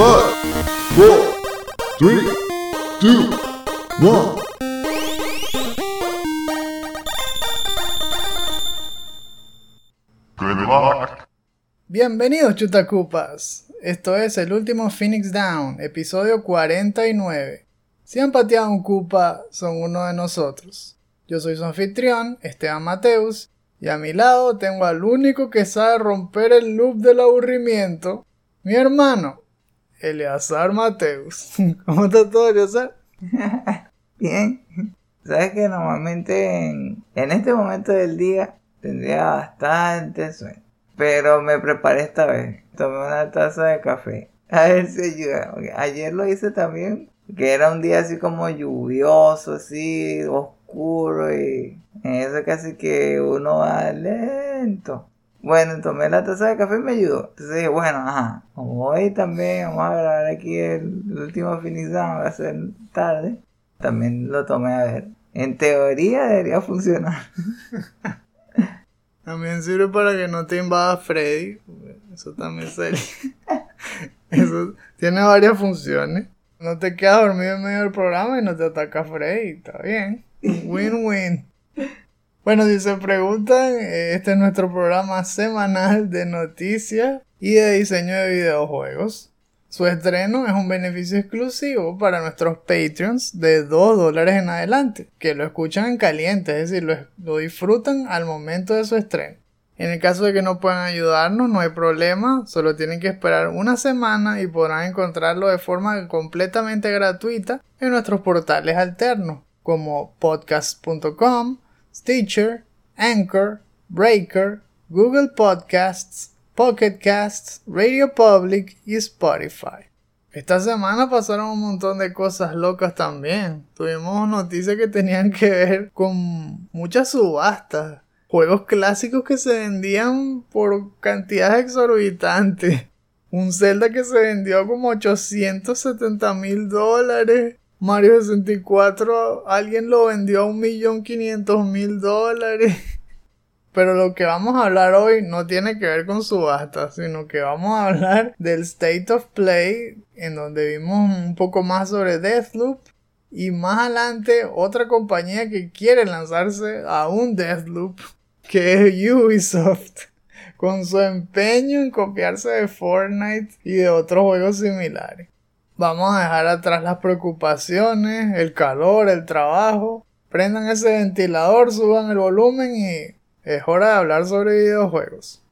Five, four, three, two, one. Good luck. Bienvenidos chutacupas. Esto es el último Phoenix Down, episodio 49. Si han pateado un cupa, son uno de nosotros. Yo soy su anfitrión, Esteban Mateus, y a mi lado tengo al único que sabe romper el loop del aburrimiento, mi hermano, Eleazar Mateus. ¿Cómo está todo, Eleazar? Bien. Sabes que normalmente en, en este momento del día tendría bastante sueño. Pero me preparé esta vez. Tomé una taza de café. A ver si ayuda. Ayer lo hice también. Que era un día así como lluvioso, así, oscuro. Y en eso casi que uno va lento. Bueno, tomé la taza de café y me ayudó. Entonces dije, bueno, ajá. Como hoy también vamos a grabar aquí el, el último finizado. Va a ser tarde. También lo tomé a ver. En teoría debería funcionar. También sirve para que no te invada Freddy. Eso también sería. Eso tiene varias funciones. No te quedas dormido en medio del programa y no te ataca Freddy. Está bien. Win-win. Bueno, si se preguntan, este es nuestro programa semanal de noticias y de diseño de videojuegos. Su estreno es un beneficio exclusivo para nuestros Patreons de 2 dólares en adelante, que lo escuchan en caliente, es decir, lo, lo disfrutan al momento de su estreno. En el caso de que no puedan ayudarnos, no hay problema, solo tienen que esperar una semana y podrán encontrarlo de forma completamente gratuita en nuestros portales alternos, como podcast.com, Stitcher, Anchor, Breaker, Google Podcasts, Pocket Casts, Radio Public y Spotify. Esta semana pasaron un montón de cosas locas también. Tuvimos noticias que tenían que ver con muchas subastas. Juegos clásicos que se vendían por cantidades exorbitantes. Un Zelda que se vendió como 870 mil dólares. Mario 64 alguien lo vendió a 1.500.000 dólares. Pero lo que vamos a hablar hoy no tiene que ver con subastas, sino que vamos a hablar del State of Play, en donde vimos un poco más sobre Deathloop. Y más adelante otra compañía que quiere lanzarse a un Deathloop, que es Ubisoft, con su empeño en copiarse de Fortnite y de otros juegos similares. Vamos a dejar atrás las preocupaciones, el calor, el trabajo. Prendan ese ventilador, suban el volumen y es hora de hablar sobre videojuegos.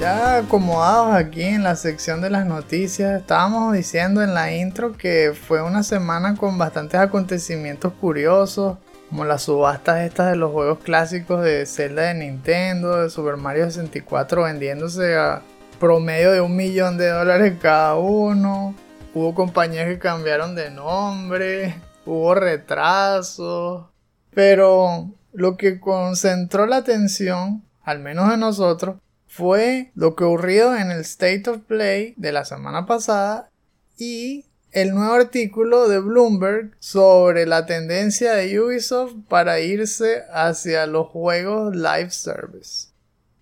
Ya acomodados aquí en la sección de las noticias, estábamos diciendo en la intro que fue una semana con bastantes acontecimientos curiosos, como las subastas estas de los juegos clásicos de Zelda de Nintendo, de Super Mario 64 vendiéndose a promedio de un millón de dólares cada uno. Hubo compañías que cambiaron de nombre, hubo retrasos, pero lo que concentró la atención, al menos de nosotros, fue lo que ocurrió en el State of Play de la semana pasada y el nuevo artículo de Bloomberg sobre la tendencia de Ubisoft para irse hacia los juegos live service.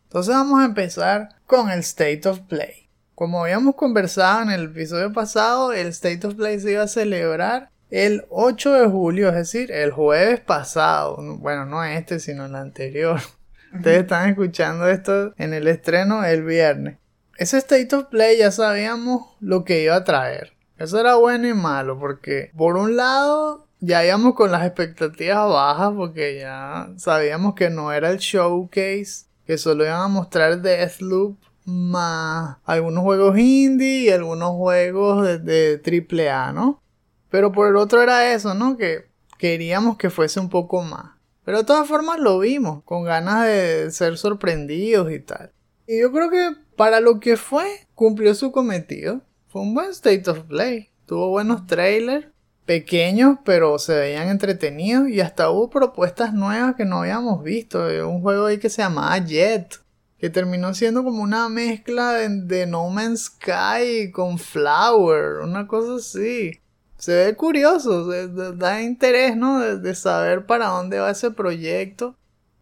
Entonces vamos a empezar con el State of Play. Como habíamos conversado en el episodio pasado, el State of Play se iba a celebrar el 8 de julio, es decir, el jueves pasado. Bueno, no este, sino el anterior. Ustedes están escuchando esto en el estreno el viernes. Ese State of Play ya sabíamos lo que iba a traer. Eso era bueno y malo porque por un lado ya íbamos con las expectativas bajas porque ya sabíamos que no era el showcase, que solo iban a mostrar Deathloop más algunos juegos indie y algunos juegos de, de ¿no? Pero por el otro era eso, ¿no? Que queríamos que fuese un poco más. Pero de todas formas lo vimos, con ganas de ser sorprendidos y tal. Y yo creo que para lo que fue, cumplió su cometido. Fue un buen State of Play. Tuvo buenos trailers, pequeños, pero se veían entretenidos. Y hasta hubo propuestas nuevas que no habíamos visto. Un juego ahí que se llamaba Jet. Que terminó siendo como una mezcla de, No Man's Sky con Flower. Una cosa así. se ve curioso, se- da interés, ¿no? De, de saber para dónde va ese proyecto.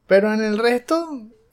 Pero en el resto,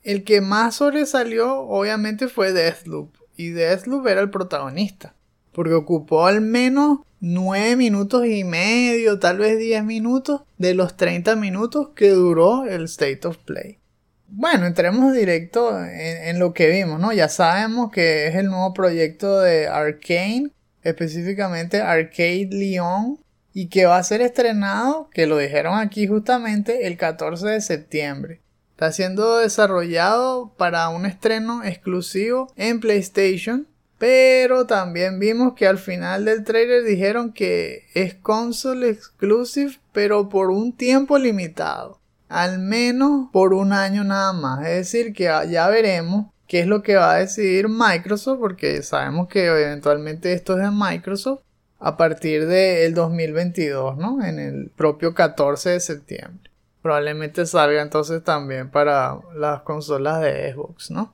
el que más sobresalió obviamente fue Deathloop. Y Deathloop era el protagonista. Porque ocupó al menos 9 minutos y medio, tal vez 10 minutos de los 30 minutos que duró el State of Play. Bueno, entremos directo en, lo que vimos, ¿no? Ya sabemos que es el nuevo proyecto de Arkane, específicamente Arcade Lyon, y que va a ser estrenado, que lo dijeron aquí justamente, el 14 de septiembre. Está siendo desarrollado para un estreno exclusivo en PlayStation, pero también vimos que al final del trailer dijeron que es console exclusive, pero por un tiempo limitado. Al menos por un año nada más. Es decir, que ya veremos qué es lo que va a decidir Microsoft, porque sabemos que eventualmente esto es de Microsoft a partir del 2022, ¿no? En el propio 14 de septiembre. Probablemente salga entonces también para las consolas de Xbox, ¿no?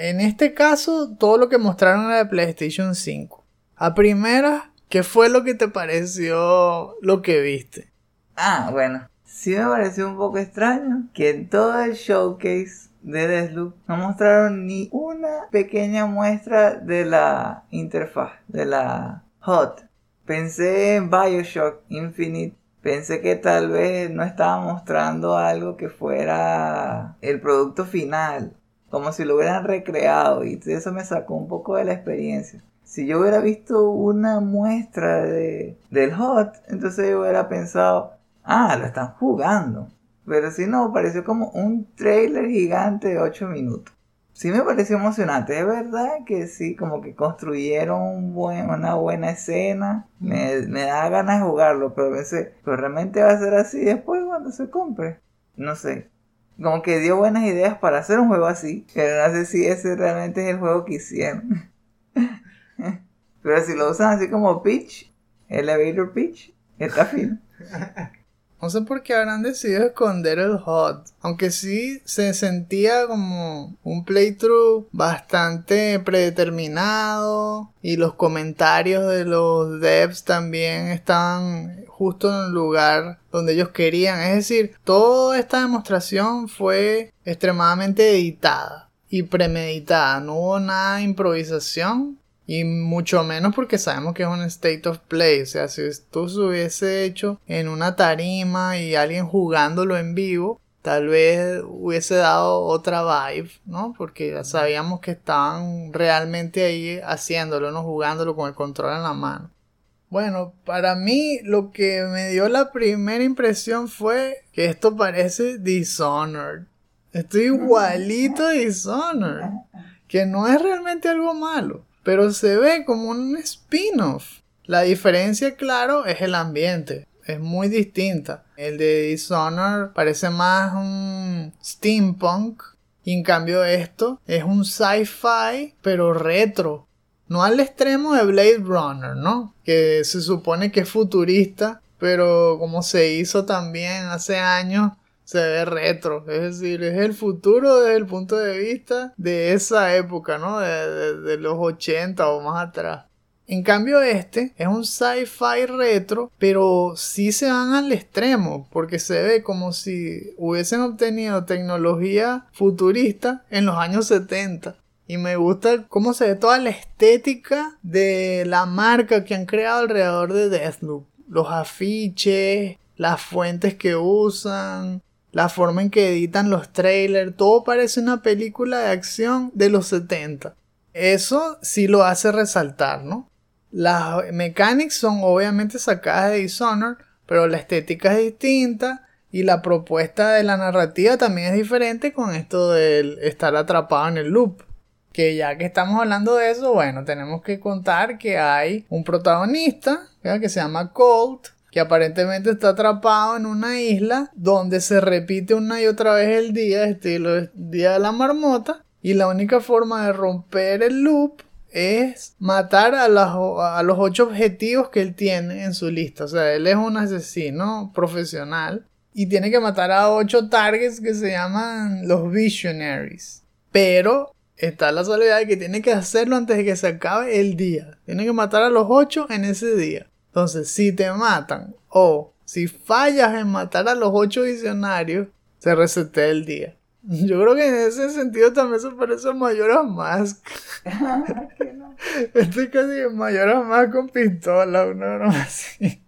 En este caso, todo lo que mostraron era de PlayStation 5. A primera, ¿qué fue lo que te pareció lo que viste? Ah, bueno. Sí me pareció un poco extraño que en todo el showcase de Deathloop no mostraron ni una pequeña muestra de la interfaz, de la HUD. Pensé en Bioshock Infinite. Pensé que tal vez no estaba mostrando algo que fuera el producto final. Como si lo hubieran recreado. Y eso me sacó un poco de la experiencia. Si yo hubiera visto una muestra de, del HUD, entonces yo hubiera pensado, ah, lo están jugando. Pero si no, pareció como un trailer gigante de 8 minutos. Sí me pareció emocionante, es verdad que sí, como que construyeron una buena escena. Me, me da ganas de jugarlo, pero pensé, pero realmente va a ser así después cuando se compre. No sé. Como que dio buenas ideas para hacer un juego así, pero no sé si ese realmente es el juego que hicieron. pero si lo usan así como pitch, elevator pitch, está fino. No sé por qué habrán decidido esconder el HUD. Aunque sí se sentía como un playthrough bastante predeterminado. Y los comentarios de los devs también estaban justo en el lugar donde ellos querían. Es decir, toda esta demostración fue extremadamente editada y premeditada. No hubo nada de improvisación. Y mucho menos porque sabemos que es un state of play. O sea, si esto se hubiese hecho en una tarima y alguien jugándolo en vivo, tal vez hubiese dado otra vibe, ¿no? Porque ya sabíamos que estaban realmente ahí haciéndolo, ¿no? Jugándolo con el control en la mano. Bueno, para mí lo que me dio la primera impresión fue que esto parece Dishonored. Estoy igualito a Dishonored. Que no es realmente algo malo pero se ve como un spin-off. La diferencia, claro, es el ambiente. Es muy distinta. El de Dishonored parece más un steampunk. Y en cambio esto es un sci-fi, pero retro. No al extremo de Blade Runner, ¿no? Que se supone que es futurista, pero como se hizo también hace años, se ve retro, es decir, es el futuro desde el punto de vista de esa época, ¿no? De, de, los 80 o más atrás. En cambio este es un sci-fi retro, pero sí se van al extremo, porque se ve como si hubiesen obtenido tecnología futurista en los años 70. Y me gusta cómo se ve toda la estética de la marca que han creado alrededor de Deathloop. Los afiches, las fuentes que usan, la forma en que editan los trailers, todo parece una película de acción de los 70. Eso sí lo hace resaltar, ¿no? Las mechanics son obviamente sacadas de Dishonored, pero la estética es distinta y la propuesta de la narrativa también es diferente con esto de estar atrapado en el loop. Que ya que estamos hablando de eso, bueno, tenemos que contar que hay un protagonista que se llama Colt, que aparentemente está atrapado en una isla donde se repite una y otra vez el día, estilo día de la marmota, y la única forma de romper el loop es matar a, a los ocho objetivos que él tiene en su lista. O sea, él es un asesino profesional y tiene que matar a ocho targets que se llaman los Visionaries. Pero está la soledad de que tiene que hacerlo antes de que se acabe el día. Tiene que matar a los ocho en ese día. Entonces, si te matan o si fallas en matar a los ocho visionarios, se resetea el día. Yo creo que en ese sentido también se parece a Mayoras Mask. Estoy casi en Mayoras Mask con pistola, una broma así.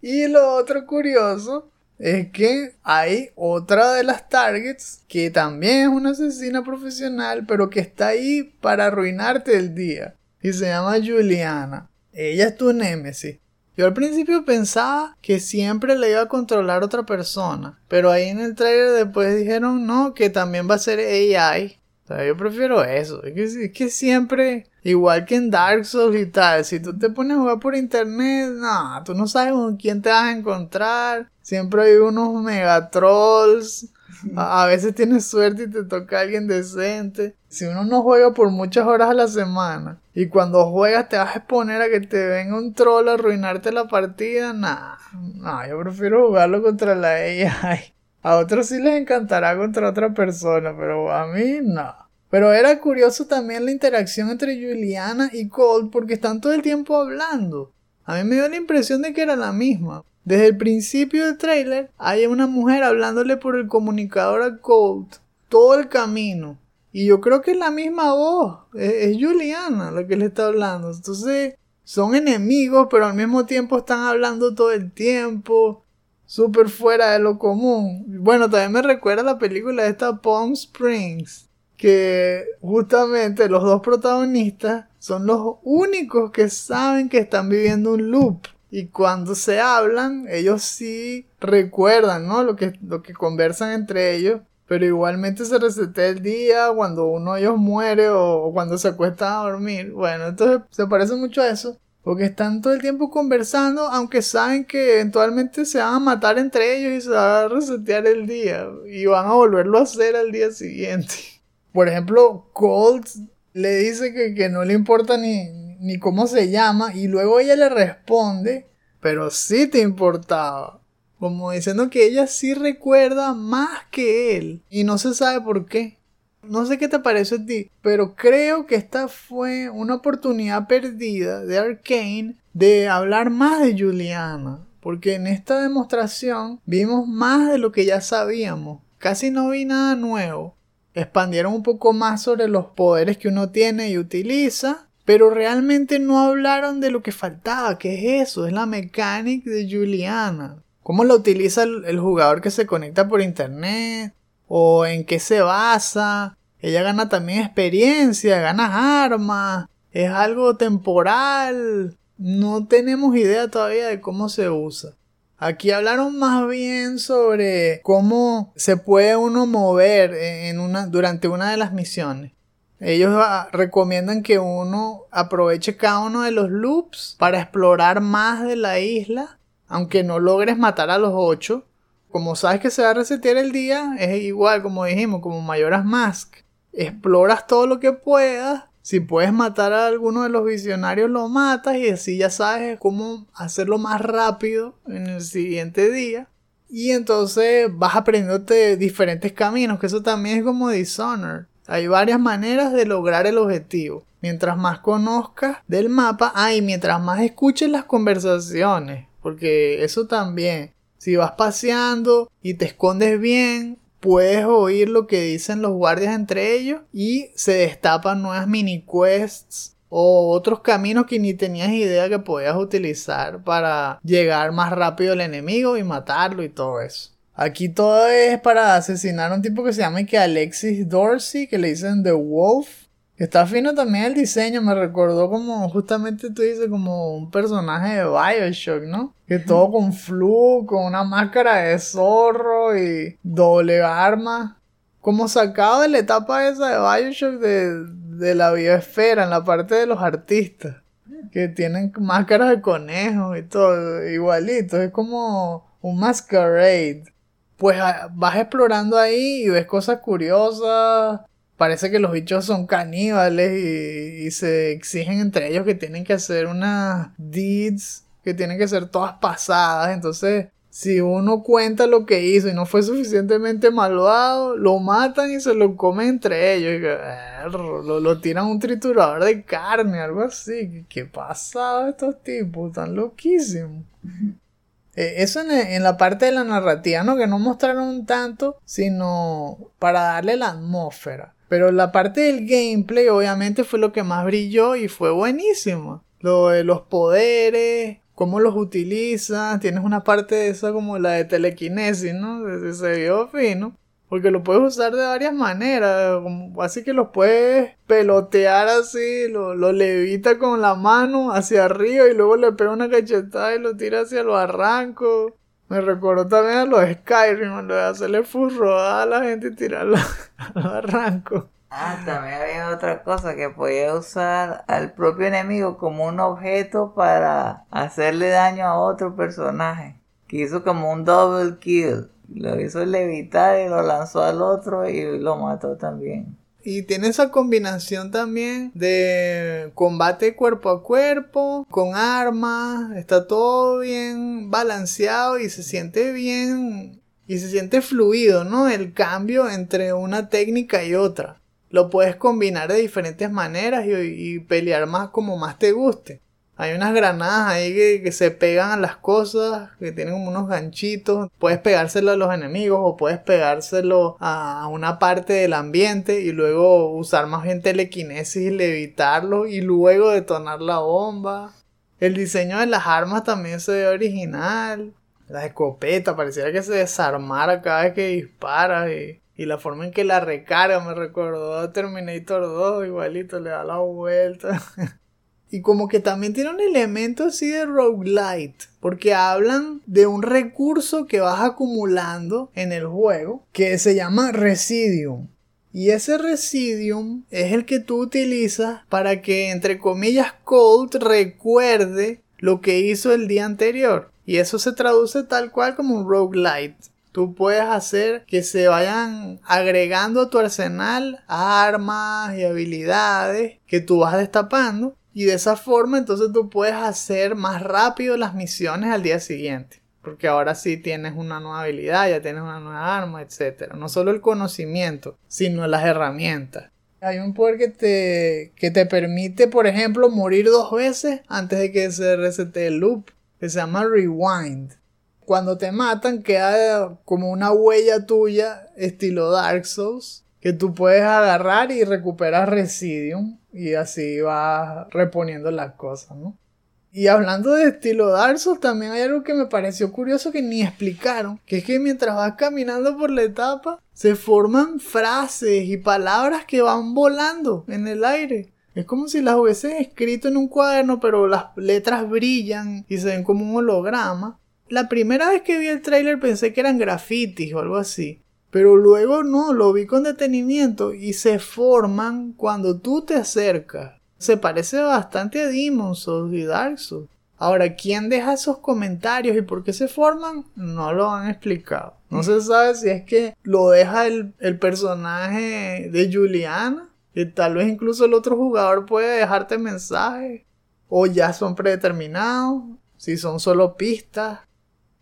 y lo otro curioso es que hay otra de las targets que también es una asesina profesional, pero que está ahí para arruinarte el día. Y se llama Juliana. Ella es tu némesis. Yo al principio pensaba que siempre le iba a controlar otra persona, pero ahí en el trailer después dijeron no, que también va a ser AI. O sea, yo prefiero eso. Es que, es que siempre, igual que en Dark Souls y tal, si tú te pones a jugar por internet, no, tú no sabes con quién te vas a encontrar. Siempre hay unos megatrolls a, veces tienes suerte y te toca alguien decente. Si uno no juega por muchas horas a la semana y cuando juegas te vas a exponer a que te venga un troll a arruinarte la partida, nah, nah, yo prefiero jugarlo contra la AI. A otros sí les encantará contra otra persona, pero a mí no. Pero era curioso también la interacción entre Juliana y Colt porque están todo el tiempo hablando. A mí me dio la impresión de que era la misma. Desde el principio del trailer hay una mujer hablándole por el comunicador a Colt todo el camino. Y yo creo que es la misma voz. Es, Juliana la que le está hablando. Entonces son enemigos, pero al mismo tiempo están hablando todo el tiempo. Súper fuera de lo común. Bueno, también me recuerda la película de esta Palm Springs. Que justamente los dos protagonistas son los únicos que saben que están viviendo un loop. Y cuando se hablan, ellos sí recuerdan, ¿no? Lo que, lo que conversan entre ellos. Pero igualmente se resetea el día cuando uno de ellos muere o, cuando se acuesta a dormir. Bueno, entonces se parece mucho a eso. Porque están todo el tiempo conversando, aunque saben que eventualmente se van a matar entre ellos y se va a resetear el día. Y van a volverlo a hacer al día siguiente. Por ejemplo, Colt le dice que, que no le importa ni, ni cómo se llama, y luego ella le responde, pero sí te importaba. Como diciendo que ella sí recuerda más que él, y no se sabe por qué. No sé qué te parece a ti, pero creo que esta fue una oportunidad perdida de Arkane de hablar más de Juliana. Porque en esta demostración vimos más de lo que ya sabíamos. Casi no vi nada nuevo. Expandieron un poco más sobre los poderes que uno tiene y utiliza. Pero realmente no hablaron de lo que faltaba, que es eso, es la mecánica de Juliana. ¿Cómo la utiliza el, jugador que se conecta por internet? ¿O en qué se basa? Ella gana también experiencia, gana armas, es algo temporal. No tenemos idea todavía de cómo se usa. Aquí hablaron más bien sobre cómo se puede uno mover durante una de las misiones. Ellos ah, recomiendan que uno aproveche cada uno de los loops para explorar más de la isla, aunque no logres matar a los ocho. Como sabes que se va a resetear el día, es igual como dijimos, como Mayoras Mask. Exploras todo lo que puedas. Si puedes matar a alguno de los visionarios, lo matas y así ya sabes cómo hacerlo más rápido en el siguiente día. Y entonces vas aprendiéndote diferentes caminos, que eso también es como Dishonored hay varias maneras de lograr el objetivo. Mientras más conozcas del mapa, ah, y mientras más escuches las conversaciones, porque eso también, si vas paseando y te escondes bien, puedes oír lo que dicen los guardias entre ellos y se destapan nuevas mini quests o otros caminos que ni tenías idea que podías utilizar para llegar más rápido al enemigo y matarlo y todo eso. Aquí todo es para asesinar a un tipo que se llama que Alexis Dorsey, que le dicen The Wolf. Está fino también el diseño, me recordó como, justamente tú dices, como un personaje de Bioshock, ¿no? Que todo con flu, con una máscara de zorro y doble arma. Como sacado de la etapa esa de Bioshock de, de la biosfera, en la parte de los artistas. Que tienen máscaras de conejos y todo, igualito. Es como un masquerade pues vas explorando ahí y ves cosas curiosas. Parece que los bichos son caníbales y, se exigen entre ellos que tienen que hacer unas deeds que tienen que ser todas pasadas. Entonces si uno cuenta lo que hizo y no fue suficientemente malvado, lo matan y se lo comen entre ellos. Y lo, lo, tiran un triturador de carne, algo así. ¿Qué pasa estos tipos? Están loquísimos. Eh, eso en, la parte de la narrativa, ¿no? Que no mostraron tanto, sino para darle la atmósfera. Pero la parte del gameplay, obviamente, fue lo que más brilló y fue buenísimo. Lo de los poderes, cómo los utilizas, tienes una parte de esa como la de telequinesis, ¿no? Se vio fino. Porque lo puedes usar de varias maneras. así que los puedes pelotear así, lo, lo, levita con la mano hacia arriba y luego le pega una cachetada y lo tira hacia los arrancos. Me recordó también a los Skyrim, lo de hacerle furroada a la gente y tirarlo a los arrancos. Ah, también había otra cosa que podía usar al propio enemigo como un objeto para hacerle daño a otro personaje. Que hizo como un double kill. Lo hizo levitar y lo lanzó al otro y lo mató también. Y tiene esa combinación también de combate cuerpo a cuerpo, con armas, está todo bien balanceado y se siente bien y se siente fluido, ¿no? El cambio entre una técnica y otra lo puedes combinar de diferentes maneras y, pelear más como más te guste. Hay unas granadas ahí que, se pegan a las cosas, que tienen como unos ganchitos. Puedes pegárselo a los enemigos o puedes pegárselo a una parte del ambiente y luego usar más bien telequinesis y levitarlo y luego detonar la bomba. El diseño de las armas también se ve original. La escopeta pareciera que se desarmara cada vez que disparas y la forma en que la recarga me recordó Terminator 2, igualito, le da la vuelta. y como que también tiene un elemento así de roguelite, porque hablan de un recurso que vas acumulando en el juego que se llama Residium. Y ese Residium es el que tú utilizas para que, entre comillas, Colt recuerde lo que hizo el día anterior. Y eso se traduce tal cual como un roguelite. Tú puedes hacer que se vayan agregando a tu arsenal armas y habilidades que tú vas destapando. Y de esa forma entonces tú puedes hacer más rápido las misiones al día siguiente. Porque ahora sí tienes una nueva habilidad, ya tienes una nueva arma, etc. No solo el conocimiento, sino las herramientas. Hay un poder que te, que te permite, por ejemplo, morir dos veces antes de que se resete el loop. Que se llama Rewind cuando te matan queda como una huella tuya estilo Dark Souls que tú puedes agarrar y recuperar Residium y así vas reponiendo las cosas, ¿no? Y hablando de estilo Dark también hay algo que me pareció curioso que ni explicaron, que es que mientras vas caminando por la etapa, se forman frases y palabras que van volando en el aire. Es como si las hubieses escrito en un cuaderno, pero las letras brillan y se ven como un holograma. La primera vez que vi el tráiler pensé que eran grafitis o algo así. Pero luego no, lo vi con detenimiento y se forman cuando tú te acercas. Se parece bastante a Demon's Souls y Dark Souls. Ahora, ¿quién deja esos comentarios y por qué se forman? No lo han explicado. No se sabe si es que lo deja el, el personaje de Juliana, que tal vez incluso el otro jugador puede dejarte mensajes, o ya son predeterminados, si son solo pistas.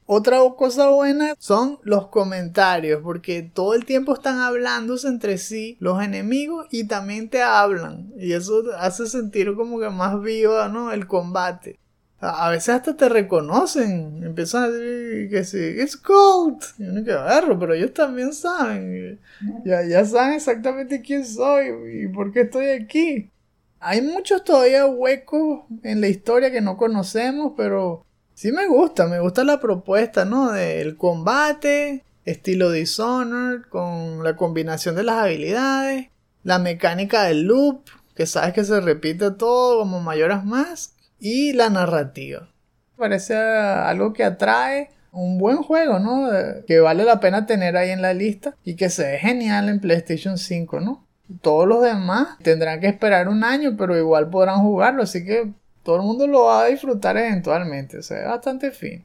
Otra cosa buena son los comentarios, porque todo el tiempo están hablándose entre sí los enemigos y también te hablan. Y eso hace sentir como que más vivo, ¿no? El combate. A veces hasta te reconocen, empiezan a decir que sí, es Colt. Y uno que agarro, pero ellos también saben. Ya, ya saben exactamente quién soy y por qué estoy aquí. Hay muchos todavía huecos en la historia que no conocemos, pero Sí me gusta, me gusta la propuesta, ¿no? Del combate, estilo Dishonored, con la combinación de las habilidades, la mecánica del loop, que sabes que se repite todo como mayoras más, y la narrativa. Parece algo que atrae, un buen juego, ¿no? Que vale la pena tener ahí en la lista y que se ve genial en PlayStation 5, ¿no? Todos los demás tendrán que esperar un año, pero igual podrán jugarlo, así que todo el mundo lo va a disfrutar eventualmente, o sea, es bastante fin.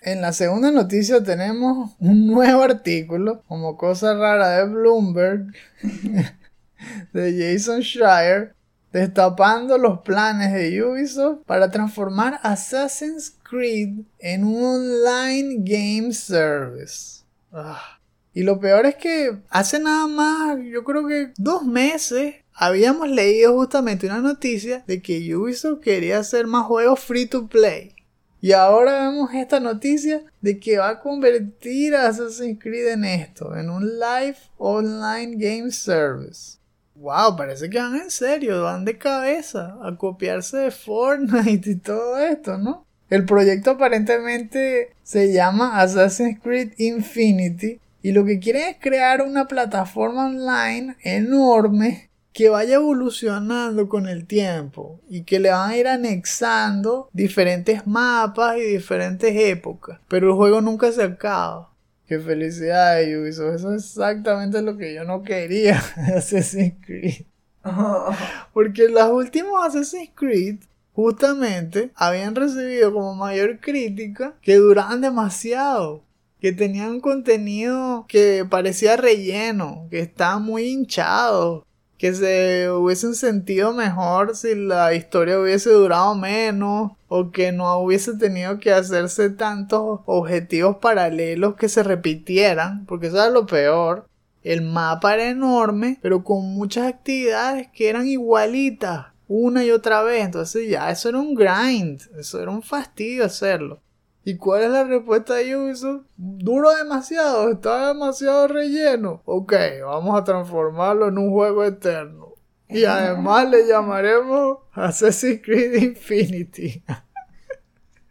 En la segunda noticia tenemos un nuevo artículo, como cosa rara de Bloomberg, de Jason Schreier, destapando los planes de Ubisoft para transformar Assassin's Creed en un online game service. Ah. Y lo peor es que hace nada más, yo creo que dos meses, habíamos leído justamente una noticia de que Ubisoft quería hacer más juegos free to play. Y ahora vemos esta noticia de que va a convertir a Assassin's Creed en esto, en un live online game service. Wow, parece que van en serio, van de cabeza a copiarse de Fortnite y todo esto, ¿no? El proyecto aparentemente se llama Assassin's Creed Infinity y lo que quieren es crear una plataforma online enorme que vaya evolucionando con el tiempo y que le van a ir anexando diferentes mapas y diferentes épocas. Pero el juego nunca se acaba. Qué felicidad, Ubisoft. Eso es exactamente lo que yo no quería de Assassin's Creed. Porque las últimas Assassin's Creed justamente habían recibido como mayor crítica que duraban demasiado. Que tenían contenido que parecía relleno, que estaban muy hinchados, que se hubiesen sentido mejor si la historia hubiese durado menos o que no hubiese tenido que hacerse tantos objetivos paralelos que se repitieran, porque eso era lo peor. El mapa era enorme, pero con muchas actividades que eran igualitas una y otra vez, entonces ya eso era un grind, eso era un fastidio hacerlo. ¿Y cuál es la respuesta de Ubisoft? Duro demasiado, está demasiado relleno. Ok, vamos a transformarlo en un juego eterno. Y además le llamaremos Assassin's Creed Infinity.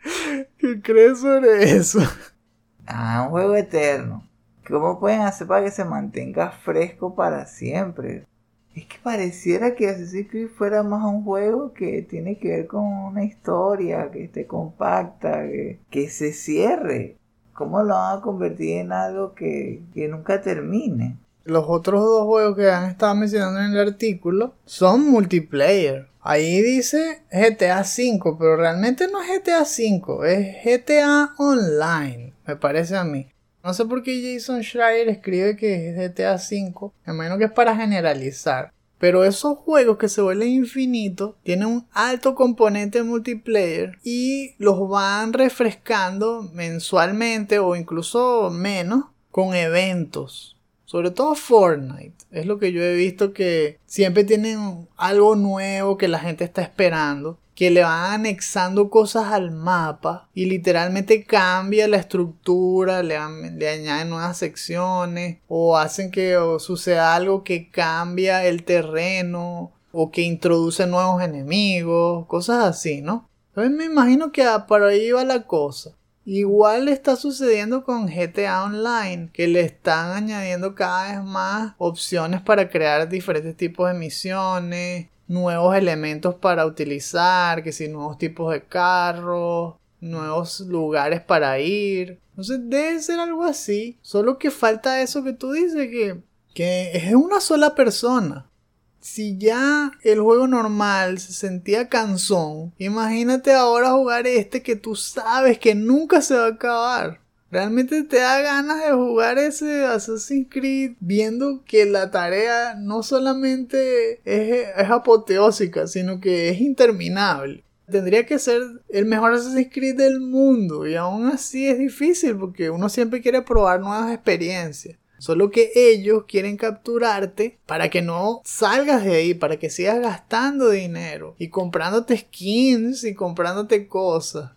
¿Qué crees sobre eso? Ah, un juego eterno. ¿Cómo pueden hacer para que se mantenga fresco para siempre? Es que pareciera que Assassin's Creed fuera más un juego que tiene que ver con una historia, que esté compacta, que, se cierre. ¿Cómo lo van a convertir en algo que, que nunca termine? Los otros dos juegos que han estado mencionando en el artículo son multiplayer. Ahí dice GTA V, pero realmente no es GTA V, es GTA Online, me parece a mí. No sé por qué Jason Schreier escribe que es GTA V. Me imagino que es para generalizar. Pero esos juegos que se vuelven infinitos tienen un alto componente multiplayer y los van refrescando mensualmente o incluso menos con eventos. Sobre todo Fortnite. Es lo que yo he visto que siempre tienen algo nuevo que la gente está esperando que le van anexando cosas al mapa y literalmente cambia la estructura, le, añaden nuevas secciones o hacen que suceda algo que cambia el terreno o que introduce nuevos enemigos, cosas así, ¿no? Entonces me imagino que para ahí va la cosa. Igual está sucediendo con GTA Online, que le están añadiendo cada vez más opciones para crear diferentes tipos de misiones, nuevos elementos para utilizar, que si nuevos tipos de carros, nuevos lugares para ir. Entonces debe ser algo así. Solo que falta eso que tú dices, que, que es una sola persona. Si ya el juego normal se sentía cansón, imagínate ahora jugar este que tú sabes que nunca se va a acabar. Realmente te da ganas de jugar ese Assassin's Creed viendo que la tarea no solamente es, es apoteósica, sino que es interminable. Tendría que ser el mejor Assassin's Creed del mundo y aún así es difícil porque uno siempre quiere probar nuevas experiencias. Solo que ellos quieren capturarte para que no salgas de ahí, para que sigas gastando dinero y comprándote skins y comprándote cosas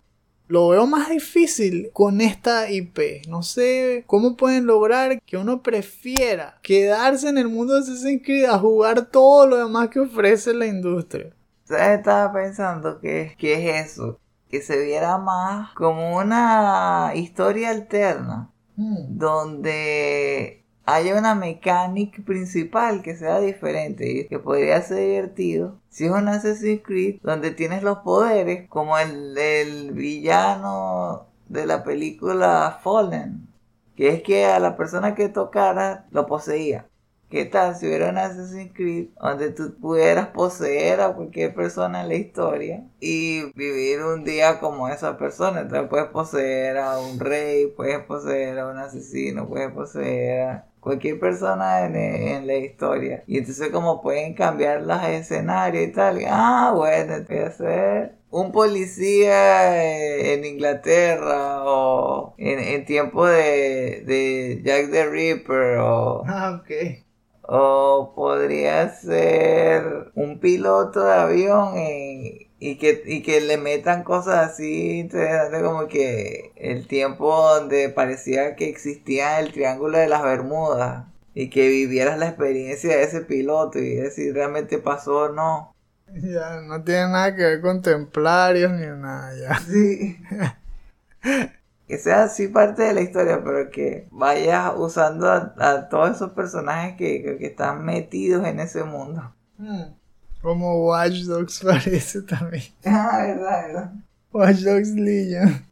lo veo más difícil con esta IP. No sé cómo pueden lograr que uno prefiera quedarse en el mundo de Assassin's Creed a jugar todo lo demás que ofrece la industria. Estaba pensando que, que es eso. Que se viera más como una historia alterna. Hmm. Donde haya una mecánica principal que sea diferente y que podría ser divertido. Si es un Assassin's Creed donde tienes los poderes como el del villano de la película Fallen, que es que a la persona que tocara lo poseía. ¿Qué tal si hubiera un Assassin's Creed donde tú pudieras poseer a cualquier persona en la historia y vivir un día como esa persona? Entonces puedes poseer a un rey, puedes poseer a un asesino, puedes poseer cualquier persona en, en, la historia. Y entonces como pueden cambiar los escenarios y tal. Ah, bueno, voy a ser un policía en Inglaterra o en, en tiempo de, de Jack the Ripper o... Ah, ok. O podría ser un piloto de avión y, que, y que le metan cosas así interesantes como que el tiempo donde parecía que existía el Triángulo de las Bermudas y que vivieras la experiencia de ese piloto y ver si realmente pasó o no. Ya, no tiene nada que ver con templarios ni nada, ya. Sí. que sea así parte de la historia, pero que vayas usando a, todos esos personajes que, están metidos en ese mundo. Hmm. Como Watch Dogs parece también. Ah, verdad, verdad. Watch Dogs Legion.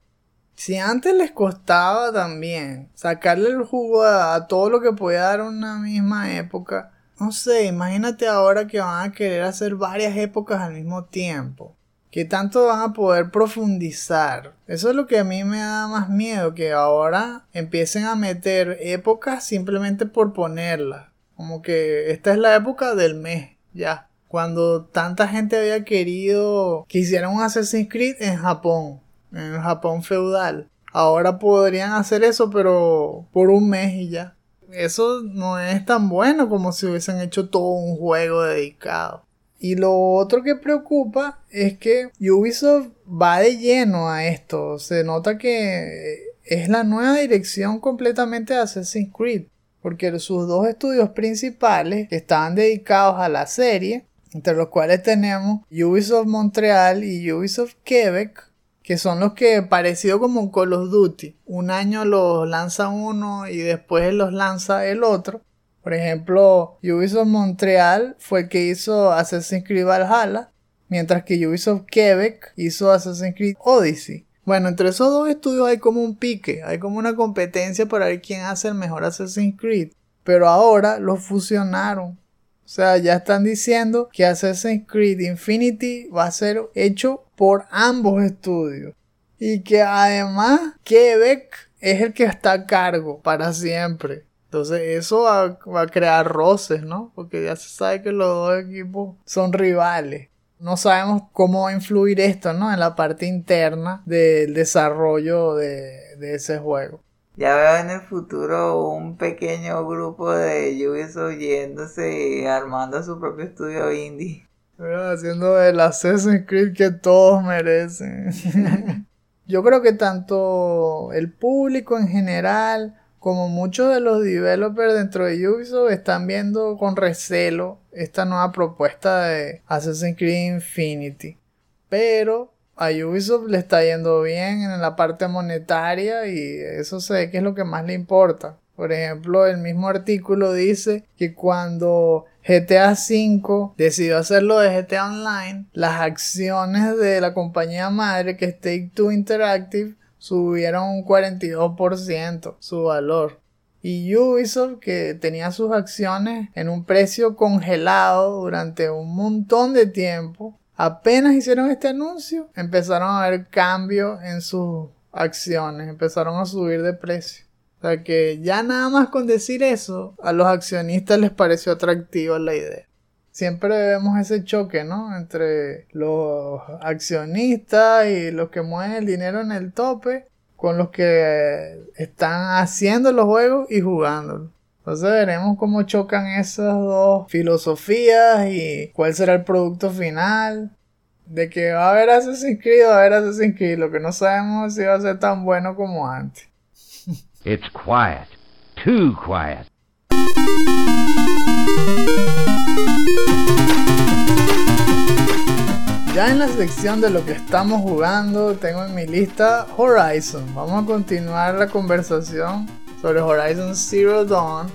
Si antes les costaba también sacarle el jugo a, todo lo que podía dar una misma época, no sé, imagínate ahora que van a querer hacer varias épocas al mismo tiempo. ¿Qué tanto van a poder profundizar? Eso es lo que a mí me da más miedo, que ahora empiecen a meter épocas simplemente por ponerlas. Como que esta es la época del mes, ya. Cuando tanta gente había querido que hicieran un Assassin's Creed en Japón, en el Japón feudal. Ahora podrían hacer eso, pero por un mes y ya. Eso no es tan bueno como si hubiesen hecho todo un juego dedicado. Y lo otro que preocupa es que Ubisoft va de lleno a esto. Se nota que es la nueva dirección completamente de Assassin's Creed. Porque sus dos estudios principales estaban dedicados a la serie, entre los cuales tenemos Ubisoft Montreal y Ubisoft Quebec, que son los que parecido como Call of Duty. Un año los lanza uno y después los lanza el otro. Por ejemplo, Ubisoft Montreal fue el que hizo Assassin's Creed Valhalla, mientras que Ubisoft Quebec hizo Assassin's Creed Odyssey. Bueno, entre esos dos estudios hay como un pique, hay como una competencia para ver quién hace el mejor Assassin's Creed. Pero ahora los fusionaron. O sea, ya están diciendo que Assassin's Creed Infinity va a ser hecho por ambos estudios. Y que además Quebec es el que está a cargo para siempre. Entonces eso va, a crear roces, ¿no? Porque ya se sabe que los dos equipos son rivales. No sabemos cómo va a influir esto, ¿no? En la parte interna del desarrollo de, ese juego. Ya veo en el futuro un pequeño grupo de Ubisoft yéndose y armando su propio estudio indie. Haciendo el Assassin's Creed que todos merecen. Yo creo que tanto el público en general como muchos de los developers dentro de Ubisoft están viendo con recelo esta nueva propuesta de Assassin's Creed Infinity. Pero a Ubisoft le está yendo bien en la parte monetaria y eso sé que es lo que más le importa. Por ejemplo, el mismo artículo dice que cuando GTA V decidió hacerlo de GTA Online, las acciones de la compañía madre que es Take Two Interactive subieron un 42% su valor. Y Ubisoft, que tenía sus acciones en un precio congelado durante un montón de tiempo, apenas hicieron este anuncio, empezaron a ver cambios en sus acciones, empezaron a subir de precio. O sea que ya nada más con decir eso, a los accionistas les pareció atractiva la idea siempre vemos ese choque, ¿no? Entre los accionistas y los que mueven el dinero en el tope con los que están haciendo los juegos y jugándolos. Entonces veremos cómo chocan esas dos filosofías y cuál será el producto final. De que va a haber Assassin's Creed, va a haber Assassin's Creed. Lo que no sabemos si va a ser tan bueno como antes. It's quiet. Too quiet. Ya en la sección de lo que estamos jugando, tengo en mi lista Horizon. Vamos a continuar la conversación sobre Horizon Zero Dawn.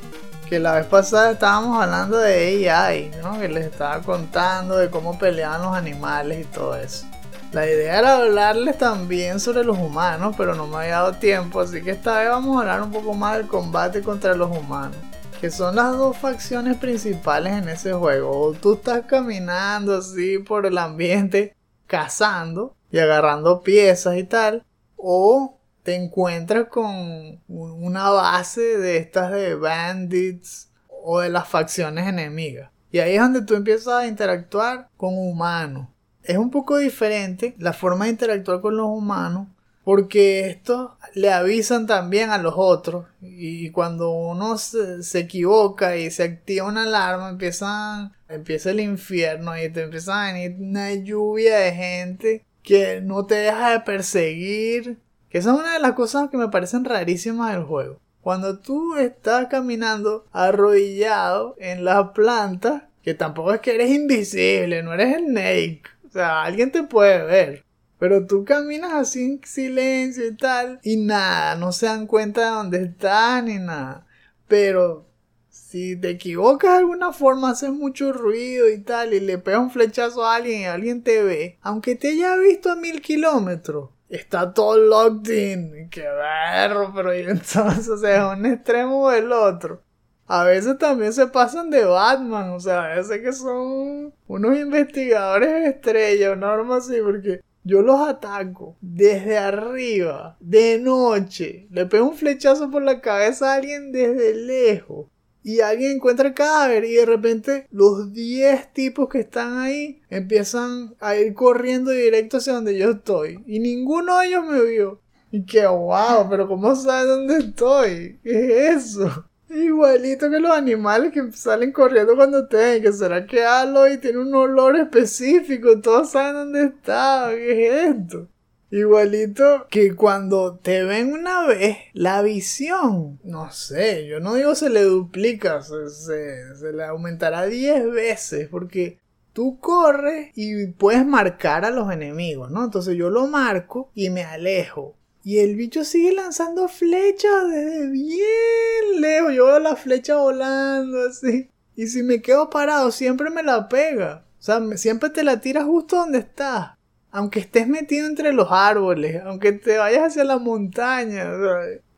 Que la vez pasada estábamos hablando de AI, ¿no? Que les estaba contando de cómo peleaban los animales y todo eso. La idea era hablarles también sobre los humanos, pero no me había dado tiempo, así que esta vez vamos a hablar un poco más del combate contra los humanos que son las dos facciones principales en ese juego. O tú estás caminando así por el ambiente, cazando y agarrando piezas y tal. O te encuentras con una base de estas de bandits o de las facciones enemigas. Y ahí es donde tú empiezas a interactuar con humanos. Es un poco diferente la forma de interactuar con los humanos porque estos le avisan también a los otros y cuando uno se, equivoca y se activa una alarma empiezan, empieza el infierno y te empieza a venir una lluvia de gente que no te deja de perseguir que esa es una de las cosas que me parecen rarísimas del juego. Cuando tú estás caminando arrodillado en la planta que tampoco es que eres invisible no eres el Snake o sea alguien te puede ver pero tú caminas así en silencio y tal. Y nada, no se dan cuenta de dónde están ni nada. Pero si te equivocas de alguna forma, haces mucho ruido y tal. Y le pegas un flechazo a alguien y alguien te ve. Aunque te haya visto a mil kilómetros. Está todo locked in. Qué berro, pero entonces o sea, es un extremo o el otro. A veces también se pasan de Batman, o sea, a veces que son unos investigadores estrellas, una norma así, porque yo los ataco desde arriba, de noche. Le pego un flechazo por la cabeza a alguien desde lejos. Y alguien encuentra el cadáver y de repente los 10 tipos que están ahí empiezan a ir corriendo directo hacia donde yo estoy. Y ninguno de ellos me vio. Y que wow, pero ¿cómo sabes dónde estoy? ¿Qué es eso? Igualito que los animales que salen corriendo cuando te ven, que será que Aloy tiene un olor específico, todos saben dónde está, ¿qué es esto? Igualito que cuando te ven una vez, la visión, no sé, yo no digo se le duplica, se, se le aumentará 10 veces, porque tú corres y puedes marcar a los enemigos, ¿no? Entonces yo lo marco y me alejo. Y el bicho sigue lanzando flechas desde bien lejos. Yo veo la flecha volando así. Y si me quedo parado, siempre me la pega. O sea, siempre te la tira justo donde estás. Aunque estés metido entre los árboles, aunque te vayas hacia la montaña.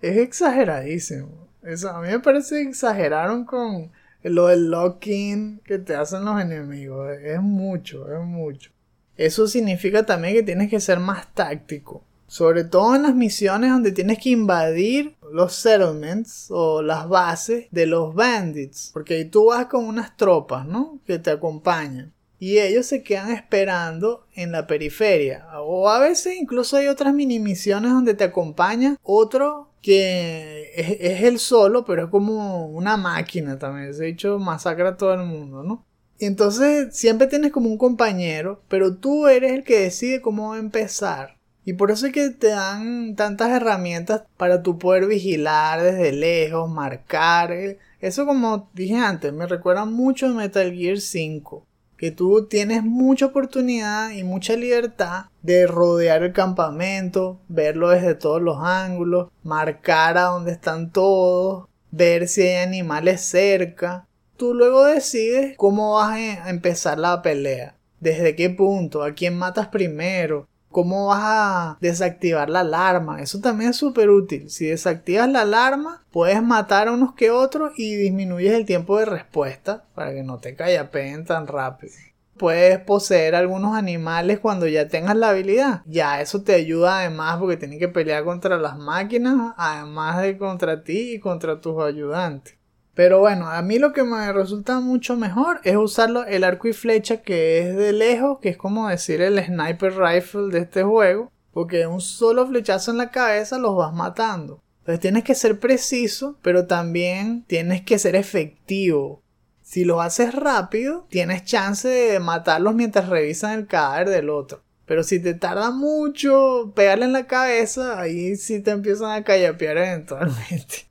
es exageradísimo. Eso, a mí me parece que exageraron con lo del locking que te hacen los enemigos. Es mucho, es mucho. Eso significa también que tienes que ser más táctico. Sobre todo en las misiones donde tienes que invadir los settlements o las bases de los bandits. Porque ahí tú vas con unas tropas, ¿no? Que te acompañan. Y ellos se quedan esperando en la periferia. O a veces incluso hay otras mini misiones donde te acompaña otro que es, el solo, pero es como una máquina también. Se ha dicho masacra a todo el mundo, ¿no? Entonces siempre tienes como un compañero, pero tú eres el que decide cómo empezar. Y por eso es que te dan tantas herramientas para tú poder vigilar desde lejos, marcar. Eso como dije antes, me recuerda mucho a Metal Gear 5. Que tú tienes mucha oportunidad y mucha libertad de rodear el campamento, verlo desde todos los ángulos, marcar a dónde están todos, ver si hay animales cerca. Tú luego decides cómo vas a empezar la pelea. Desde qué punto, a quién matas primero, cómo vas a desactivar la alarma. Eso también es súper útil. Si desactivas la alarma, puedes matar a unos que otros y disminuyes el tiempo de respuesta para que no te callapeen tan rápido. Puedes poseer algunos animales cuando ya tengas la habilidad. Ya eso te ayuda además porque tienes que pelear contra las máquinas, además de contra ti y contra tus ayudantes. Pero bueno, a mí lo que me resulta mucho mejor es usarlo el arco y flecha que es de lejos, que es como decir el sniper rifle de este juego, porque un solo flechazo en la cabeza los vas matando. Entonces tienes que ser preciso, pero también tienes que ser efectivo. Si lo haces rápido, tienes chance de matarlos mientras revisan el cadáver del otro. Pero si te tarda mucho pegarle en la cabeza, ahí sí te empiezan a callapear eventualmente.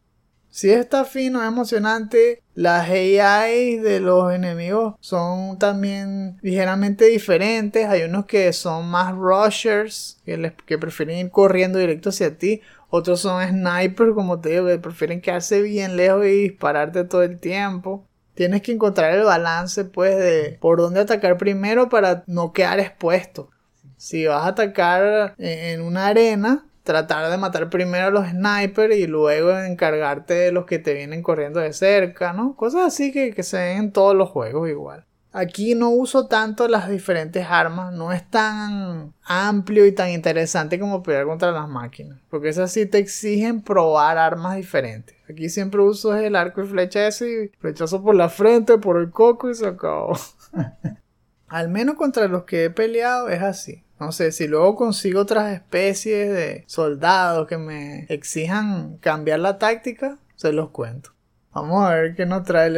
Si está fino, es emocionante. Las AI de los enemigos son también ligeramente diferentes. Hay unos que son más rushers, que, que prefieren ir corriendo directo hacia ti. Otros son snipers, como te digo, que prefieren quedarse bien lejos y dispararte todo el tiempo. Tienes que encontrar el balance, pues, de por dónde atacar primero para no quedar expuesto. Si vas a atacar en una arena, tratar de matar primero a los snipers y luego encargarte de los que te vienen corriendo de cerca, ¿no? Cosas así que, se ven en todos los juegos igual. aquí no uso tanto las diferentes armas, no es tan amplio y tan interesante como pelear contra las máquinas, porque esas sí te exigen probar armas diferentes. Aquí siempre uso el arco y flecha ese y flechazo por la frente, por el coco y se acabó. Al menos contra los que he peleado es así. No sé, si luego consigo otras especies de soldados que me exijan cambiar la táctica, se los cuento. Vamos a ver qué nos trae el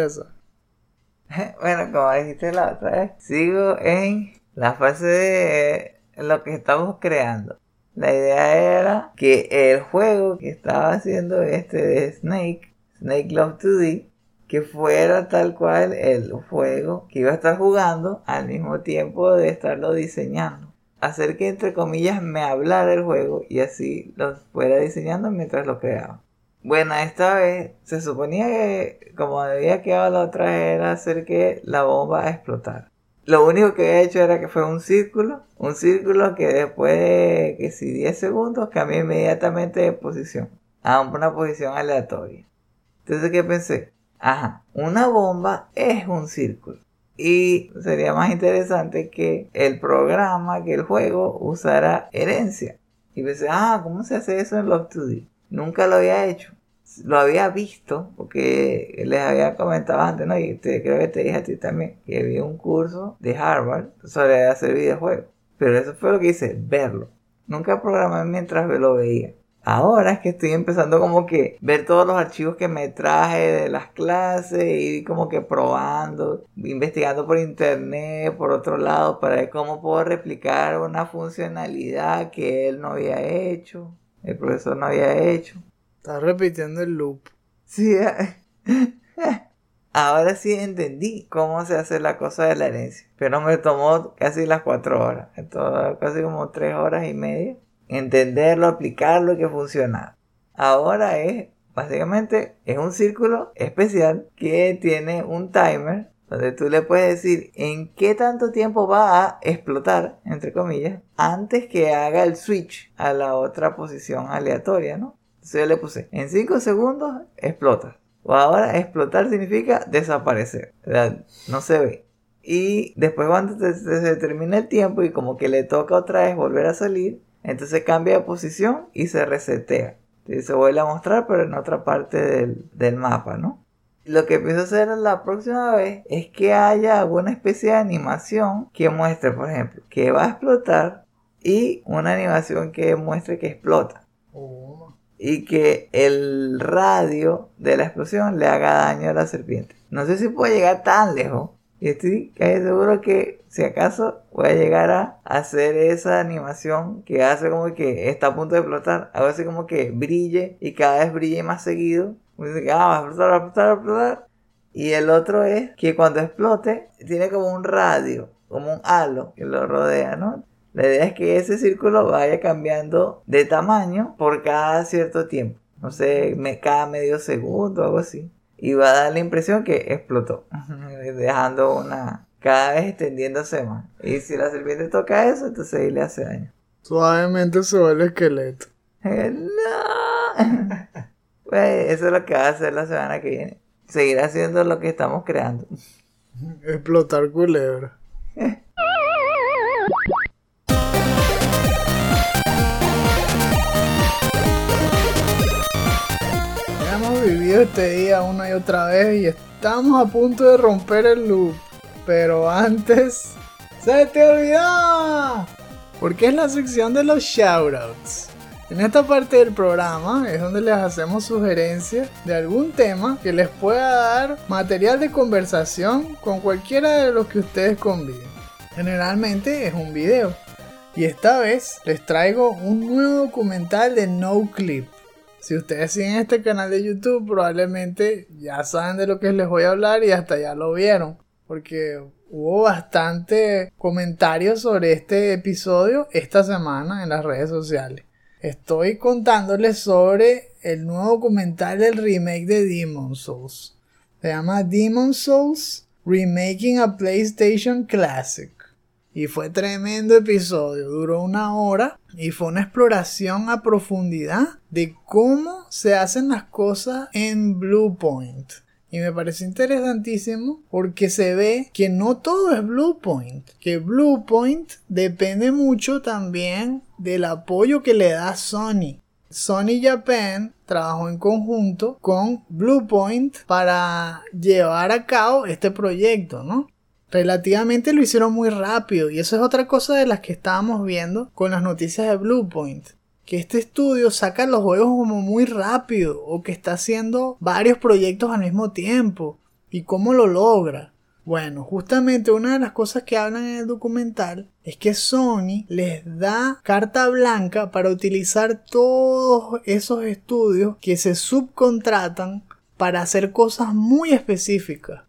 Bueno, como dijiste la otra vez, sigo en la fase de lo que estamos creando. La idea era que el juego que estaba haciendo este de Snake, Snake Love 2D, que fuera tal cual el juego que iba a estar jugando al mismo tiempo de estarlo diseñando. Hacer que entre comillas me hablara el juego y así lo fuera diseñando mientras lo creaba. Bueno, esta vez se suponía que como había quedado la otra era hacer que la bomba explotara. Lo único que había hecho era que fue un círculo, un círculo que después de que si 10 segundos cambió inmediatamente de posición a una posición aleatoria. Entonces, ¿qué pensé? Ajá, una bomba es un círculo. Y sería más interesante que el programa, que el juego usara herencia. Y pensé, ah, ¿cómo se hace eso en Love 2D? Nunca lo había hecho. Lo había visto, porque les había comentado antes, ¿no? Y te, creo que te dije a ti también, que había un curso de Harvard sobre hacer videojuegos. Pero eso fue lo que hice, verlo. Nunca programé mientras lo veía. Ahora es que estoy empezando como que ver todos los archivos que me traje de las clases y como que probando, investigando por internet, por otro lado, para ver cómo puedo replicar una funcionalidad que él no había hecho el profesor no había hecho. Estás repitiendo el loop. Sí, ahora sí entendí cómo se hace la cosa de la herencia. Pero me tomó casi las cuatro horas. Casi como tres horas y media. Entenderlo, aplicarlo y que funcionara. Ahora es, básicamente, es un círculo especial que tiene un timer donde tú le puedes decir en qué tanto tiempo va a explotar, entre comillas, antes que haga el switch a la otra posición aleatoria, ¿no? Entonces yo le puse, en 5 segundos explota. O ahora explotar significa desaparecer, no se ve. Y después cuando se, termina el tiempo y como que le toca otra vez volver a salir, entonces cambia de posición y se resetea. Entonces se vuelve a mostrar pero en otra parte del, del mapa, ¿no? Lo que pienso hacer la próxima vez es que haya alguna especie de animación que muestre, por ejemplo, que va a explotar y una animación que muestre que explota. Oh. Y que el radio de la explosión le haga daño a la serpiente. No sé si puedo llegar tan lejos. Y estoy casi seguro que si acaso voy a llegar a hacer esa animación que hace como que está a punto de explotar. Algo así como que brille y cada vez brille más seguido Ah, y el otro es que cuando explote, tiene como un radio, como un halo que lo rodea, ¿no? La idea es que ese círculo vaya cambiando de tamaño por cada cierto tiempo. No sé, cada medio segundo algo así. Y va a dar la impresión que explotó. Dejando una. Cada vez extendiéndose más. Y si la serpiente toca eso, entonces ahí le hace daño. Suavemente sobre el esqueleto. no. Pues eso es lo que va a hacer la semana que viene. Seguir haciendo lo que estamos creando. Explotar culebra. Hemos vivido este día una y otra vez y estamos a punto de romper el loop. Pero antes... ¡Se te olvidó! Porque es la sección de los shoutouts. En esta parte del programa es donde les hacemos sugerencias de algún tema que les pueda dar material de conversación con cualquiera de los que ustedes conviven. Generalmente es un video. Y esta vez les traigo un nuevo documental de No Clip. Si ustedes siguen este canal de YouTube probablemente ya saben de lo que les voy a hablar y hasta ya lo vieron. Porque hubo bastante comentarios sobre este episodio esta semana en las redes sociales estoy contándoles sobre el nuevo documental del remake de Demon Souls. Se llama Demon Souls Remaking a PlayStation Classic. Y fue tremendo episodio, duró una hora y fue una exploración a profundidad de cómo se hacen las cosas en Blue Point. Y me parece interesantísimo porque se ve que no todo es Bluepoint, que Bluepoint depende mucho también del apoyo que le da Sony. Sony Japan trabajó en conjunto con Bluepoint para llevar a cabo este proyecto, ¿no? Relativamente lo hicieron muy rápido y eso es otra cosa de las que estábamos viendo con las noticias de Bluepoint que este estudio saca los juegos como muy rápido o que está haciendo varios proyectos al mismo tiempo. ¿Y cómo lo logra? Bueno, justamente una de las cosas que hablan en el documental es que Sony les da carta blanca para utilizar todos esos estudios que se subcontratan para hacer cosas muy específicas.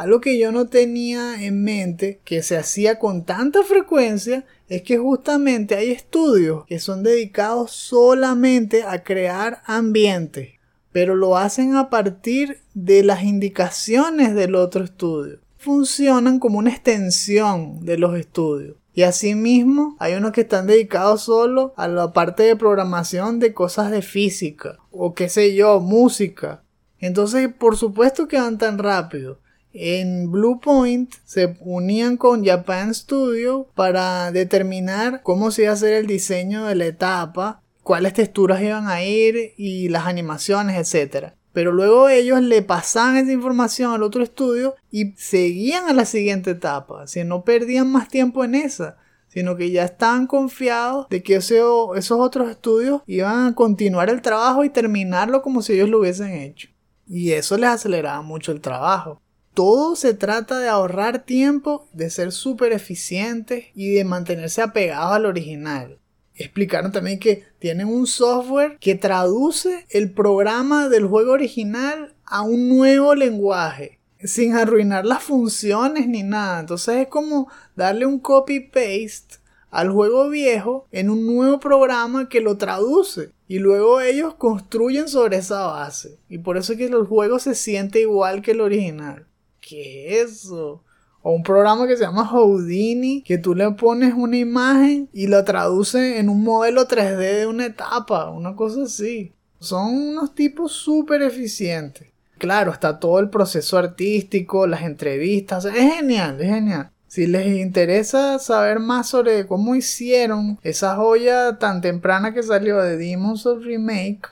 Algo que yo no tenía en mente que se hacía con tanta frecuencia es que justamente hay estudios que son dedicados solamente a crear ambientes, pero lo hacen a partir de las indicaciones del otro estudio. Funcionan como una extensión de los estudios. Y asimismo, hay unos que están dedicados solo a la parte de programación de cosas de física o qué sé yo, música. Entonces, por supuesto que van tan rápido. En Bluepoint se unían con Japan Studio para determinar cómo se iba a hacer el diseño de la etapa, cuáles texturas iban a ir y las animaciones, etc. Pero luego ellos le pasaban esa información al otro estudio y seguían a la siguiente etapa, si no perdían más tiempo en esa sino que ya estaban confiados de que esos otros estudios iban a continuar el trabajo y terminarlo como si ellos lo hubiesen hecho. Y eso les aceleraba mucho el trabajo todo se trata de ahorrar tiempo, de ser súper eficientes y de mantenerse apegados al original. Explicaron también que tienen un software que traduce el programa del juego original a un nuevo lenguaje sin arruinar las funciones ni nada. Entonces es como darle un copy-paste al juego viejo en un nuevo programa que lo traduce. Y luego ellos construyen sobre esa base. Y por eso es que el juego se siente igual que el original. ¿Qué es eso? O un programa que se llama Houdini, que tú le pones una imagen y la traduce en un modelo 3D de una etapa, una cosa así. Son unos tipos súper eficientes. Claro, está todo el proceso artístico, las entrevistas, es genial, es genial. Si les interesa saber más sobre cómo hicieron esa joya tan temprana que salió de Demons of Remake,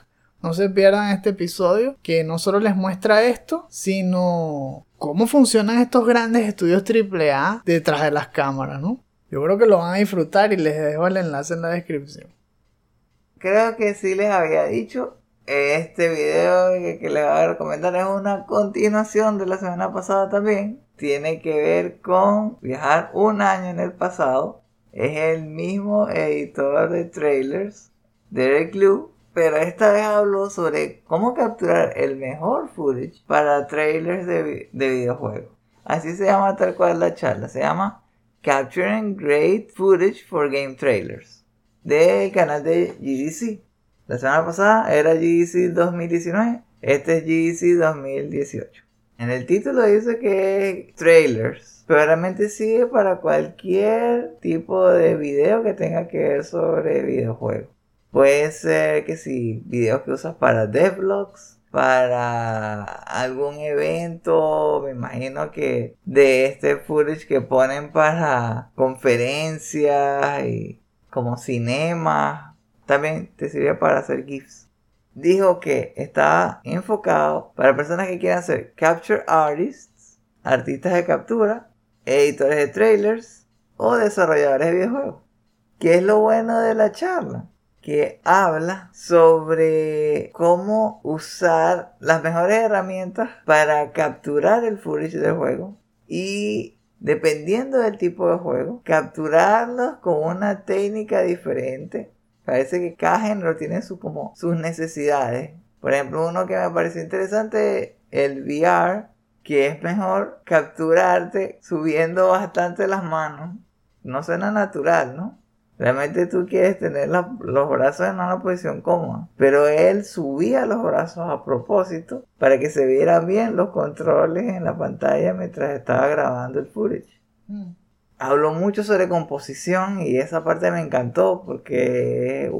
no se pierdan este episodio que no solo les muestra esto, sino cómo funcionan estos grandes estudios AAA detrás de las cámaras, ¿no? Yo creo que lo van a disfrutar y les dejo el enlace en la descripción. Creo que sí les había dicho. Este video que, les voy a recomendar es una continuación de la semana pasada también. Tiene que ver con viajar un año en el pasado. Es el mismo editor de trailers, Derek Liu, pero esta vez hablo sobre cómo capturar el mejor footage para trailers de, videojuegos. Así se llama tal cual la charla, se llama Capturing Great Footage for Game Trailers del canal de GDC. La semana pasada era GDC 2019, este es GDC 2018. En el título dice que trailers, pero realmente sigue para cualquier tipo de video que tenga que ver sobre videojuegos. Puede ser que si videos que usas para devlogs, para algún evento, me imagino que de este footage que ponen para conferencias y como cinema, también te sirve para hacer GIFs. Dijo que está enfocado para personas que quieran ser capture artists, artistas de captura, editores de trailers o desarrolladores de videojuegos. ¿Qué es lo bueno de la charla? Que habla sobre cómo usar las mejores herramientas para capturar el footage del juego y dependiendo del tipo de juego, capturarlos con una técnica diferente. Parece que cada género tiene su, como, sus necesidades. Por ejemplo, uno que me pareció interesante, el VR, que es mejor capturarte subiendo bastante las manos. No suena natural, ¿no? Realmente tú quieres tener los brazos en una posición cómoda. Pero él subía los brazos a propósito para que se vieran bien los controles en la pantalla mientras estaba grabando el footage. Mm. Habló mucho sobre composición y esa parte me encantó porque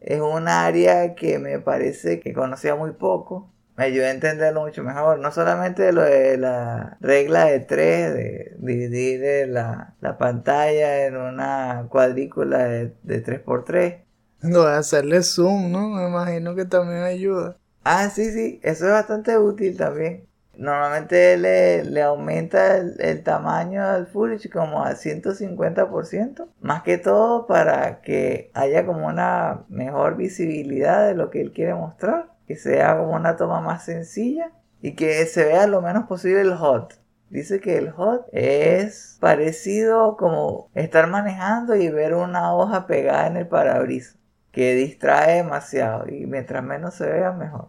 es un área que me parece que conocía muy poco. Me ayudó a entenderlo mucho mejor. No solamente lo de la regla de tres, de dividir la, la pantalla en una cuadrícula de, de 3x3. Lo de hacerle zoom, ¿no? Me imagino que también ayuda. Ah, sí, sí, eso es bastante útil también. Normalmente le, le aumenta el, tamaño del footage como a 150%. Más que todo para que haya como una mejor visibilidad de lo que él quiere mostrar. Que sea como una toma más sencilla. Y que se vea lo menos posible el hot. Dice que el hot es parecido como estar manejando y ver una hoja pegada en el parabrisas. Que distrae demasiado. Y mientras menos se vea, mejor.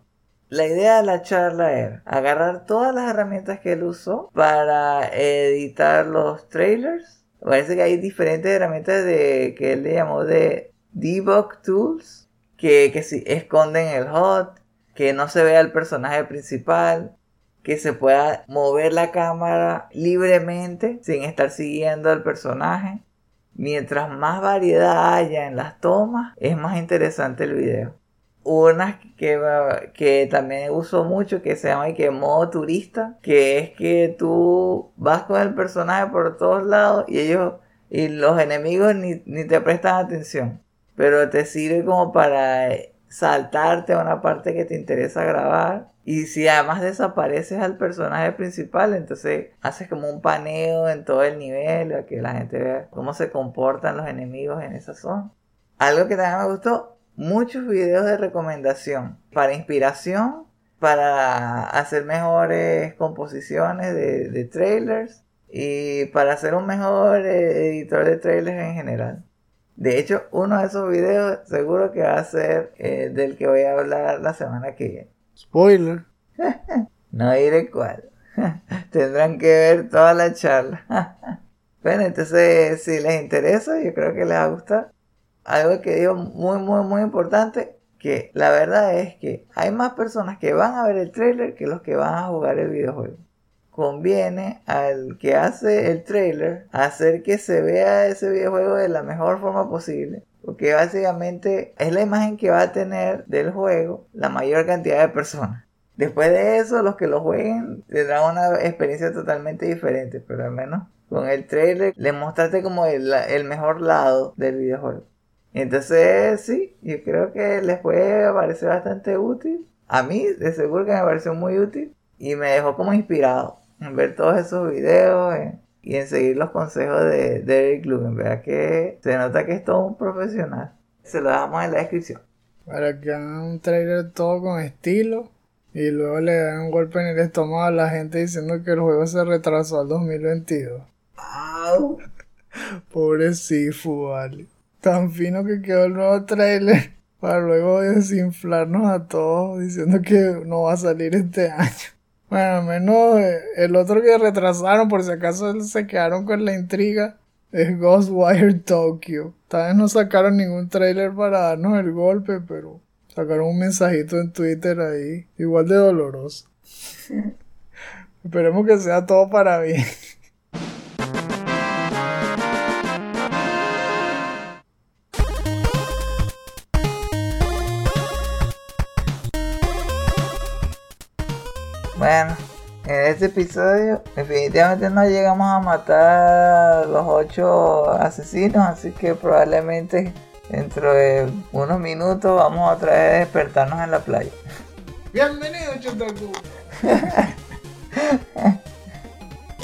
La idea de la charla era agarrar todas las herramientas que él usó para editar los trailers. Parece que hay diferentes herramientas de, que él le llamó de debug tools que, que si esconden el HUD, que no se vea el personaje principal, que se pueda mover la cámara libremente sin estar siguiendo al personaje. Mientras más variedad haya en las tomas, es más interesante el video unas que, que también uso mucho que se llama que modo turista, que es que tú vas con el personaje por todos lados y ellos y los enemigos ni, ni te prestan atención, pero te sirve como para saltarte a una parte que te interesa grabar. Y si además desapareces al personaje principal, entonces haces como un paneo en todo el nivel, para que la gente vea cómo se comportan los enemigos en esa zona. Algo que también me gustó muchos videos de recomendación para inspiración, para hacer mejores composiciones de, trailers y para ser un mejor editor de trailers en general. De hecho, uno de esos videos seguro que va a ser eh, del que voy a hablar la semana que viene. Spoiler. no diré cuál. Tendrán que ver toda la charla. bueno, entonces si les interesa, yo creo que les va a gustar algo que digo muy, muy, muy importante, que la verdad es que hay más personas que van a ver el trailer que los que van a jugar el videojuego. Conviene al que hace el trailer hacer que se vea ese videojuego de la mejor forma posible. Porque básicamente es la imagen que va a tener del juego la mayor cantidad de personas. Después de eso, los que lo jueguen tendrán una experiencia totalmente diferente. Pero al menos con el trailer le mostraste como el, el mejor lado del videojuego. Entonces, sí, yo creo que les puede parecer bastante útil. A mí, de seguro que me pareció muy útil y me dejó como inspirado en ver todos esos videos y en seguir los consejos de, Derek Eric Vea que se nota que es todo un profesional. Se lo damos en la descripción. Para que hagan un trailer todo con estilo y luego le dan un golpe en el estómago a la gente diciendo que el juego se retrasó al 2022. ¡Au! Pobre Sifu, vale tan fino que quedó el nuevo trailer para luego desinflarnos a todos diciendo que no va a salir este año. Bueno, al menos eh, el otro que retrasaron, por si acaso se quedaron con la intriga, es Ghostwire Tokyo. Tal vez no sacaron ningún trailer para darnos el golpe, pero sacaron un mensajito en Twitter ahí, igual de doloroso. Esperemos que sea todo para bien. Este episodio definitivamente no llegamos a matar a los ocho asesinos, así que probablemente dentro de unos minutos vamos otra vez a despertarnos en la playa. Bienvenido, Chotaku.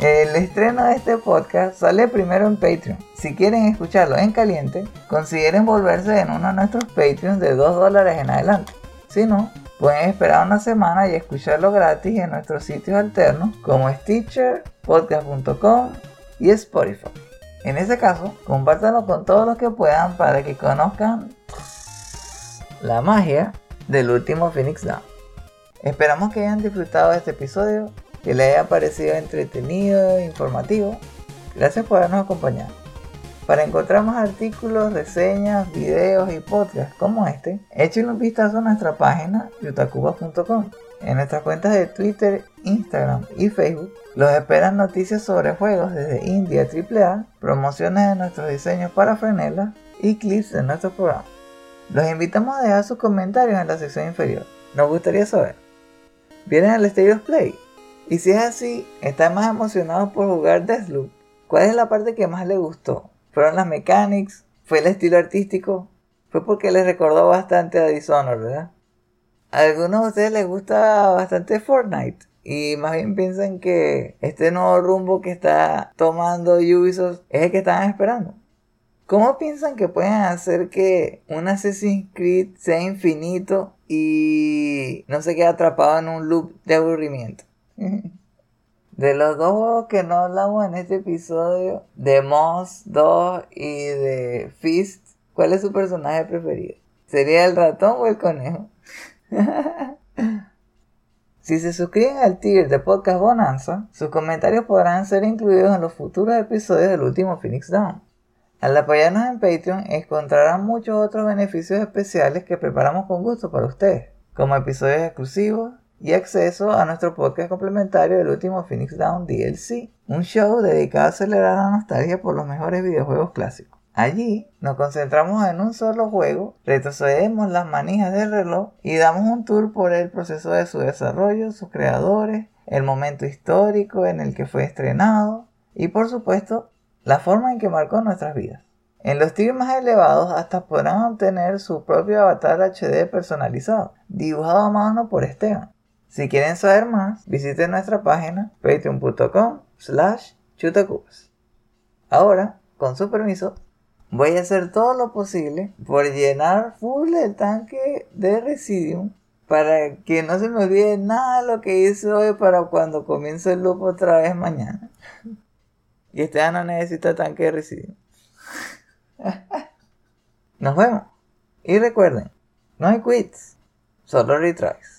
El estreno de este podcast sale primero en Patreon. Si quieren escucharlo en caliente, consideren volverse en uno de nuestros Patreons de 2 dólares en adelante. Si no, Pueden esperar una semana y escucharlo gratis en nuestros sitios alternos como Stitcher, podcast.com y Spotify. En ese caso, compártanlo con todos los que puedan para que conozcan la magia del último Phoenix Down. Esperamos que hayan disfrutado de este episodio, que les haya parecido entretenido e informativo. Gracias por habernos acompañado. Para encontrar más artículos, reseñas, videos y podcasts como este, échenle un vistazo a nuestra página yutacuba.com. En nuestras cuentas de Twitter, Instagram y Facebook los esperan noticias sobre juegos desde India AAA, promociones de nuestros diseños para Frenela y clips de nuestro programa. Los invitamos a dejar sus comentarios en la sección inferior. Nos gustaría saber. vienen al of Play. Y si es así, están más emocionados por jugar Deathloop. ¿Cuál es la parte que más les gustó? ¿Fueron las mechanics? ¿Fue el estilo artístico? Fue porque les recordó bastante a Dishonored, ¿verdad? A algunos de ustedes les gusta bastante Fortnite y más bien piensan que este nuevo rumbo que está tomando Ubisoft es el que estaban esperando. ¿Cómo piensan que pueden hacer que un Assassin's Creed sea infinito y no se quede atrapado en un loop de aburrimiento? De los dos juegos que no hablamos en este episodio, de Moss 2 y de Fist, ¿cuál es su personaje preferido? ¿Sería el ratón o el conejo? si se suscriben al tier de Podcast Bonanza, sus comentarios podrán ser incluidos en los futuros episodios del último Phoenix Down. Al apoyarnos en Patreon encontrarán muchos otros beneficios especiales que preparamos con gusto para ustedes, como episodios exclusivos y acceso a nuestro podcast complementario del último Phoenix Down DLC, un show dedicado a acelerar la nostalgia por los mejores videojuegos clásicos. Allí nos concentramos en un solo juego, retrocedemos las manijas del reloj y damos un tour por el proceso de su desarrollo, sus creadores, el momento histórico en el que fue estrenado y por supuesto la forma en que marcó nuestras vidas. En los tiers más elevados hasta podrán obtener su propio avatar HD personalizado, dibujado a mano por Esteban. Si quieren saber más, visiten nuestra página patreon.com slash chutacubas. Ahora, con su permiso, Voy a hacer todo lo posible por llenar full el tanque de Residium para que no se me olvide nada de lo que hice hoy para cuando comience el loop otra vez mañana. Y este no necesita tanque de Residium. Nos vemos. Y recuerden, no hay quits, solo retries.